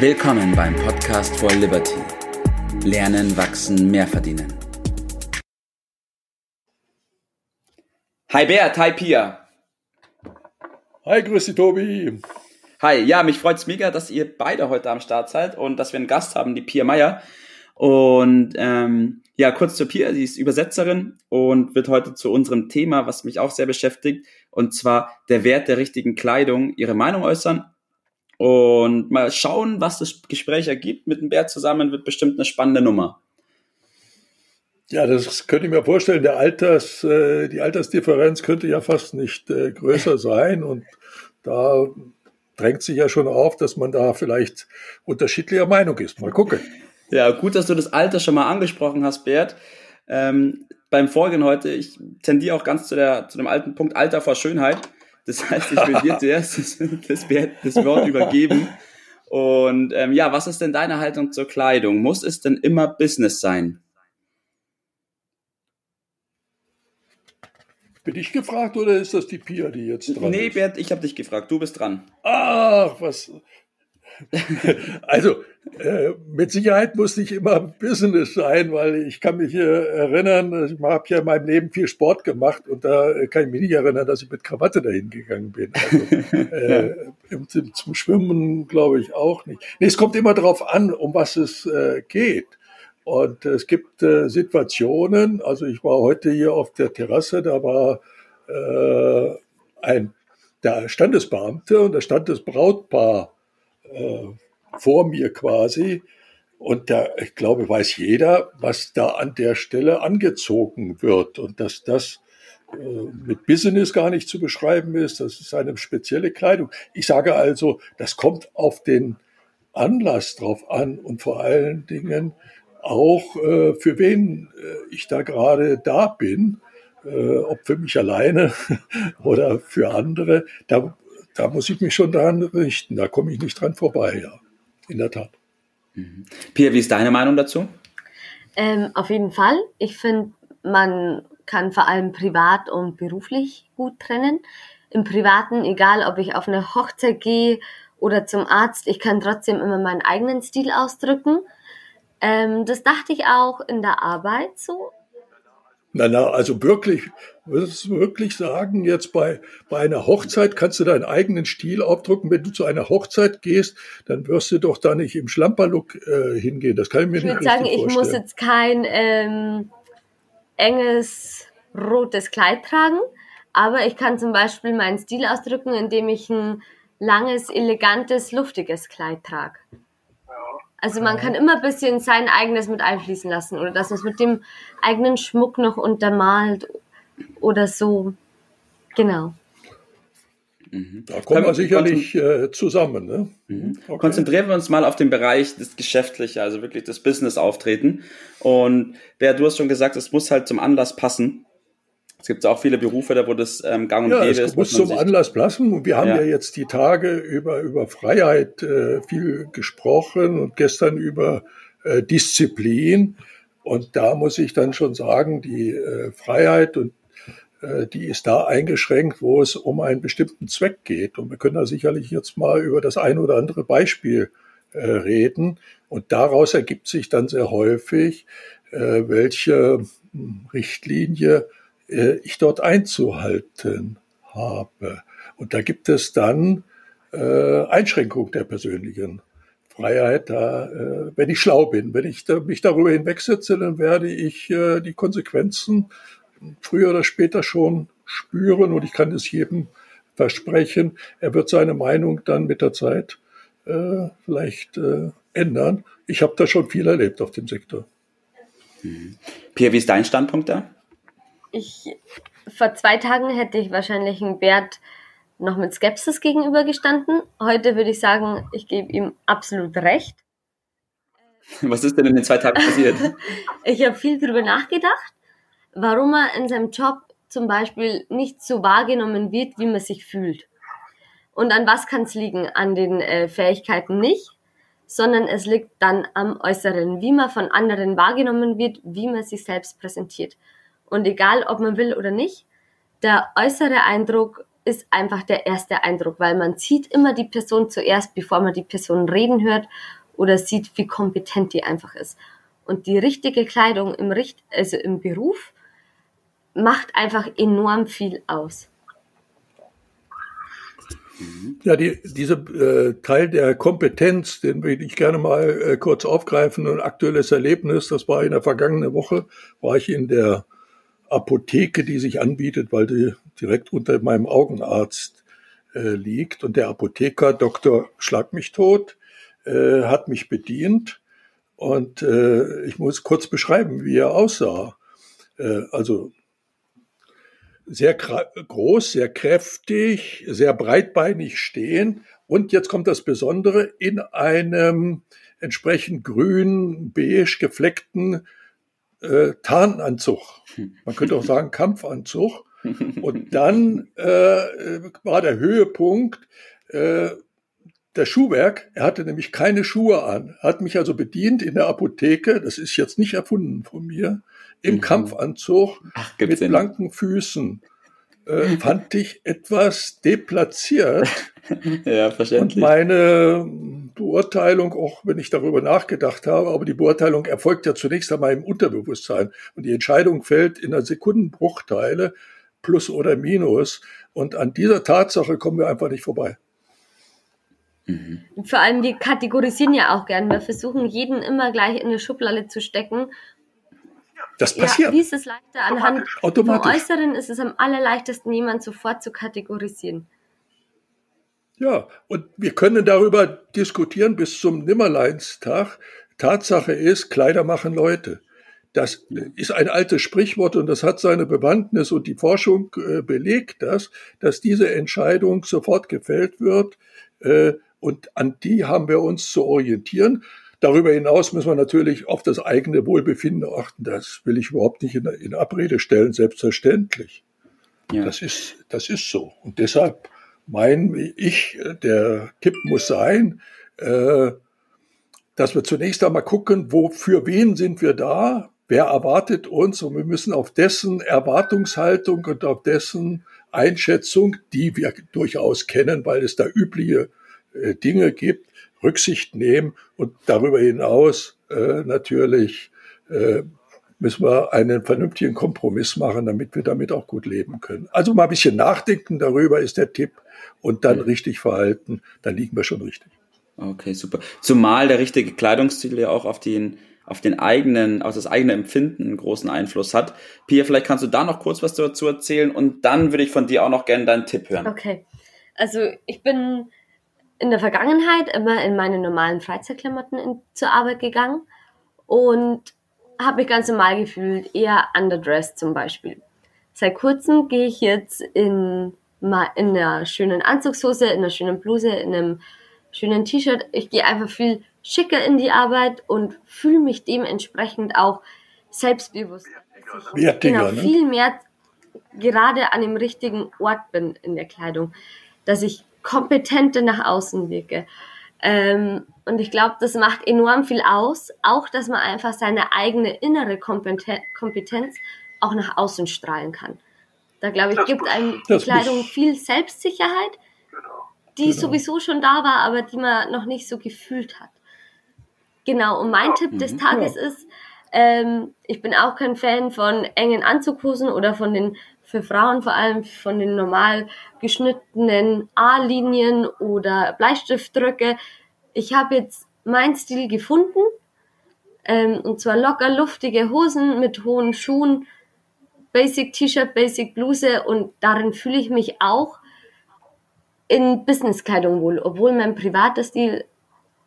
Willkommen beim Podcast for Liberty. Lernen, wachsen, mehr verdienen. Hi Bert, hi Pia. Hi, grüß dich Tobi. Hi, ja, mich freut es mega, dass ihr beide heute am Start seid und dass wir einen Gast haben, die Pia Meier. Und ähm, ja, kurz zur Pia, sie ist Übersetzerin und wird heute zu unserem Thema, was mich auch sehr beschäftigt, und zwar der Wert der richtigen Kleidung, ihre Meinung äußern und mal schauen, was das Gespräch ergibt. Mit dem Bert zusammen wird bestimmt eine spannende Nummer. Ja, das könnte ich mir vorstellen. Der Alters, äh, die Altersdifferenz könnte ja fast nicht äh, größer sein und da drängt sich ja schon auf, dass man da vielleicht unterschiedlicher Meinung ist. Mal gucken. Ja, gut, dass du das Alter schon mal angesprochen hast, Bert. Ähm, beim Vorgehen heute, ich tendiere auch ganz zu, der, zu dem alten Punkt Alter vor Schönheit. Das heißt, ich will dir zuerst das, das, das Wort übergeben. Und ähm, ja, was ist denn deine Haltung zur Kleidung? Muss es denn immer Business sein? Bin ich gefragt oder ist das die Pia, die jetzt dran nee, ist? Nee, Bert, ich habe dich gefragt. Du bist dran. Ach, was. Also, äh, mit Sicherheit muss nicht immer Business sein, weil ich kann mich äh, erinnern, ich habe ja in meinem Leben viel Sport gemacht und da kann ich mich nicht erinnern, dass ich mit Krawatte dahin gegangen bin. Also, äh, zum, zum Schwimmen glaube ich auch nicht. Nee, es kommt immer darauf an, um was es äh, geht. Und es gibt äh, Situationen, also ich war heute hier auf der Terrasse, da war äh, ein der Standesbeamte und da stand das Brautpaar äh, vor mir quasi. Und da, ich glaube, weiß jeder, was da an der Stelle angezogen wird und dass das äh, mit Business gar nicht zu beschreiben ist. Das ist eine spezielle Kleidung. Ich sage also, das kommt auf den Anlass drauf an und vor allen Dingen auch, äh, für wen äh, ich da gerade da bin, äh, ob für mich alleine oder für andere. Da, da muss ich mich schon daran richten. Da komme ich nicht dran vorbei, ja. In der Tat. Mhm. Pia, wie ist deine Meinung dazu? Ähm, auf jeden Fall. Ich finde, man kann vor allem privat und beruflich gut trennen. Im Privaten, egal ob ich auf eine Hochzeit gehe oder zum Arzt, ich kann trotzdem immer meinen eigenen Stil ausdrücken. Ähm, das dachte ich auch in der Arbeit so. Na, na, also wirklich, würdest du wirklich sagen, jetzt bei, bei einer Hochzeit kannst du deinen eigenen Stil aufdrücken. Wenn du zu einer Hochzeit gehst, dann wirst du doch da nicht im Schlamperlook äh, hingehen. Das kann ich mir ich nicht würde sagen, vorstellen. ich muss jetzt kein ähm, enges rotes Kleid tragen, aber ich kann zum Beispiel meinen Stil ausdrücken, indem ich ein langes, elegantes, luftiges Kleid trage. Also man kann immer ein bisschen sein eigenes mit einfließen lassen oder dass man es mit dem eigenen Schmuck noch untermalt oder so. Genau. Mhm. Da kommen wir sicherlich äh, zusammen. Ne? Mhm. Okay. Konzentrieren wir uns mal auf den Bereich des Geschäftlichen, also wirklich das Business-Auftreten. Und wer du hast schon gesagt, es muss halt zum Anlass passen. Es gibt auch viele Berufe, da wo das ähm, gang und ja, gäbe es ist. muss zum Anlass passen. Und wir haben ja, ja jetzt die Tage über, über Freiheit äh, viel gesprochen und gestern über äh, Disziplin. Und da muss ich dann schon sagen, die äh, Freiheit und äh, die ist da eingeschränkt, wo es um einen bestimmten Zweck geht. Und wir können da sicherlich jetzt mal über das ein oder andere Beispiel äh, reden. Und daraus ergibt sich dann sehr häufig, äh, welche hm, Richtlinie ich dort einzuhalten habe. Und da gibt es dann äh, Einschränkung der persönlichen Freiheit, da, äh, wenn ich schlau bin. Wenn ich da, mich darüber hinwegsetze, dann werde ich äh, die Konsequenzen früher oder später schon spüren und ich kann es jedem versprechen. Er wird seine Meinung dann mit der Zeit äh, vielleicht äh, ändern. Ich habe da schon viel erlebt auf dem Sektor. Mhm. Pierre, wie ist dein Standpunkt da? Ich, vor zwei Tagen hätte ich wahrscheinlich einen Bert noch mit Skepsis gegenübergestanden. Heute würde ich sagen, ich gebe ihm absolut recht. Was ist denn in den zwei Tagen passiert? ich habe viel darüber nachgedacht, warum er in seinem Job zum Beispiel nicht so wahrgenommen wird, wie man sich fühlt. Und an was kann es liegen? An den äh, Fähigkeiten nicht, sondern es liegt dann am Äußeren, wie man von anderen wahrgenommen wird, wie man sich selbst präsentiert. Und egal, ob man will oder nicht, der äußere Eindruck ist einfach der erste Eindruck, weil man sieht immer die Person zuerst, bevor man die Person reden hört oder sieht, wie kompetent die einfach ist. Und die richtige Kleidung im, Richt also im Beruf macht einfach enorm viel aus. Ja, die, diese äh, Teil der Kompetenz, den würde ich gerne mal äh, kurz aufgreifen. Ein aktuelles Erlebnis, das war in der vergangenen Woche, war ich in der Apotheke, die sich anbietet, weil die direkt unter meinem Augenarzt äh, liegt. Und der Apotheker, Dr. Schlag mich tot, äh, hat mich bedient. Und äh, ich muss kurz beschreiben, wie er aussah. Äh, also sehr groß, sehr kräftig, sehr breitbeinig stehen. Und jetzt kommt das Besondere, in einem entsprechend grün, beige gefleckten äh, Tarnanzug. Man könnte auch sagen Kampfanzug. Und dann äh, war der Höhepunkt äh, der Schuhwerk. Er hatte nämlich keine Schuhe an. Hat mich also bedient in der Apotheke. Das ist jetzt nicht erfunden von mir im mhm. Kampfanzug Ach, mit blanken Füßen. Äh, fand ich etwas deplatziert. ja, verständlich. Und meine Beurteilung, auch wenn ich darüber nachgedacht habe, aber die Beurteilung erfolgt ja zunächst einmal im Unterbewusstsein. Und die Entscheidung fällt in einer Sekundenbruchteile, plus oder minus. Und an dieser Tatsache kommen wir einfach nicht vorbei. Mhm. Vor allem, wir kategorisieren ja auch gern. Wir versuchen, jeden immer gleich in eine Schublade zu stecken das passiert. Ja, wie ist es leichter? Anhand Automatisch. vom Äußeren ist es am allerleichtesten, jemanden sofort zu kategorisieren. Ja, und wir können darüber diskutieren bis zum Nimmerleinstag. Tatsache ist, Kleider machen Leute. Das ist ein altes Sprichwort und das hat seine Bewandtnis und die Forschung äh, belegt das, dass diese Entscheidung sofort gefällt wird äh, und an die haben wir uns zu orientieren. Darüber hinaus müssen wir natürlich auf das eigene Wohlbefinden achten. Das will ich überhaupt nicht in, in Abrede stellen, selbstverständlich. Ja. Das ist, das ist so. Und deshalb mein ich, der Tipp muss sein, äh, dass wir zunächst einmal gucken, wo, für wen sind wir da? Wer erwartet uns? Und wir müssen auf dessen Erwartungshaltung und auf dessen Einschätzung, die wir durchaus kennen, weil es da übliche äh, Dinge gibt, Rücksicht nehmen und darüber hinaus äh, natürlich müssen wir einen vernünftigen Kompromiss machen, damit wir damit auch gut leben können. Also mal ein bisschen nachdenken darüber ist der Tipp und dann ja. richtig verhalten, dann liegen wir schon richtig. Okay, super. Zumal der richtige Kleidungsstil ja auch auf den auf den eigenen, auf das eigene Empfinden einen großen Einfluss hat. Pia, vielleicht kannst du da noch kurz was dazu erzählen und dann würde ich von dir auch noch gerne deinen Tipp hören. Okay. Also ich bin in der Vergangenheit immer in meine normalen Freizeitklamotten in, zur Arbeit gegangen und habe mich ganz normal gefühlt, eher underdressed zum Beispiel. Seit kurzem gehe ich jetzt in, in einer schönen Anzugshose, in einer schönen Bluse, in einem schönen T-Shirt. Ich gehe einfach viel schicker in die Arbeit und fühle mich dementsprechend auch selbstbewusst. Wertiger, genau, ne? viel mehr gerade an dem richtigen Ort bin in der Kleidung. Dass ich kompetente nach außen wirke. Ähm, und ich glaube, das macht enorm viel aus, auch dass man einfach seine eigene innere Kompetenz auch nach außen strahlen kann. Da glaube ich, das gibt einem die Kleidung viel Selbstsicherheit, die genau. sowieso schon da war, aber die man noch nicht so gefühlt hat. Genau, und mein ja. Tipp des mhm. Tages ja. ist, ähm, ich bin auch kein Fan von engen Anzughosen oder von den für Frauen vor allem von den normal geschnittenen A-Linien oder Bleistiftdrücke. Ich habe jetzt meinen Stil gefunden, ähm, und zwar locker luftige Hosen mit hohen Schuhen, Basic T-Shirt, Basic Bluse und darin fühle ich mich auch in Businesskleidung wohl, obwohl mein privater Stil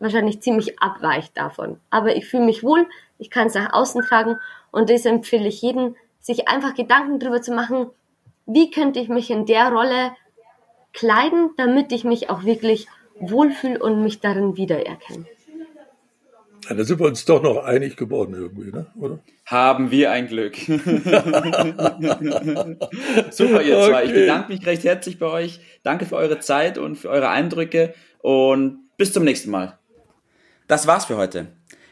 wahrscheinlich ziemlich abweicht davon. Aber ich fühle mich wohl, ich kann es nach außen tragen und das empfehle ich jedem, sich einfach Gedanken darüber zu machen, wie könnte ich mich in der Rolle kleiden, damit ich mich auch wirklich wohlfühle und mich darin wiedererkenne. Ja, da sind wir uns doch noch einig geworden irgendwie, ne? oder? Haben wir ein Glück. Super, ihr zwei. Ich bedanke mich recht herzlich bei euch. Danke für eure Zeit und für eure Eindrücke und bis zum nächsten Mal. Das war's für heute.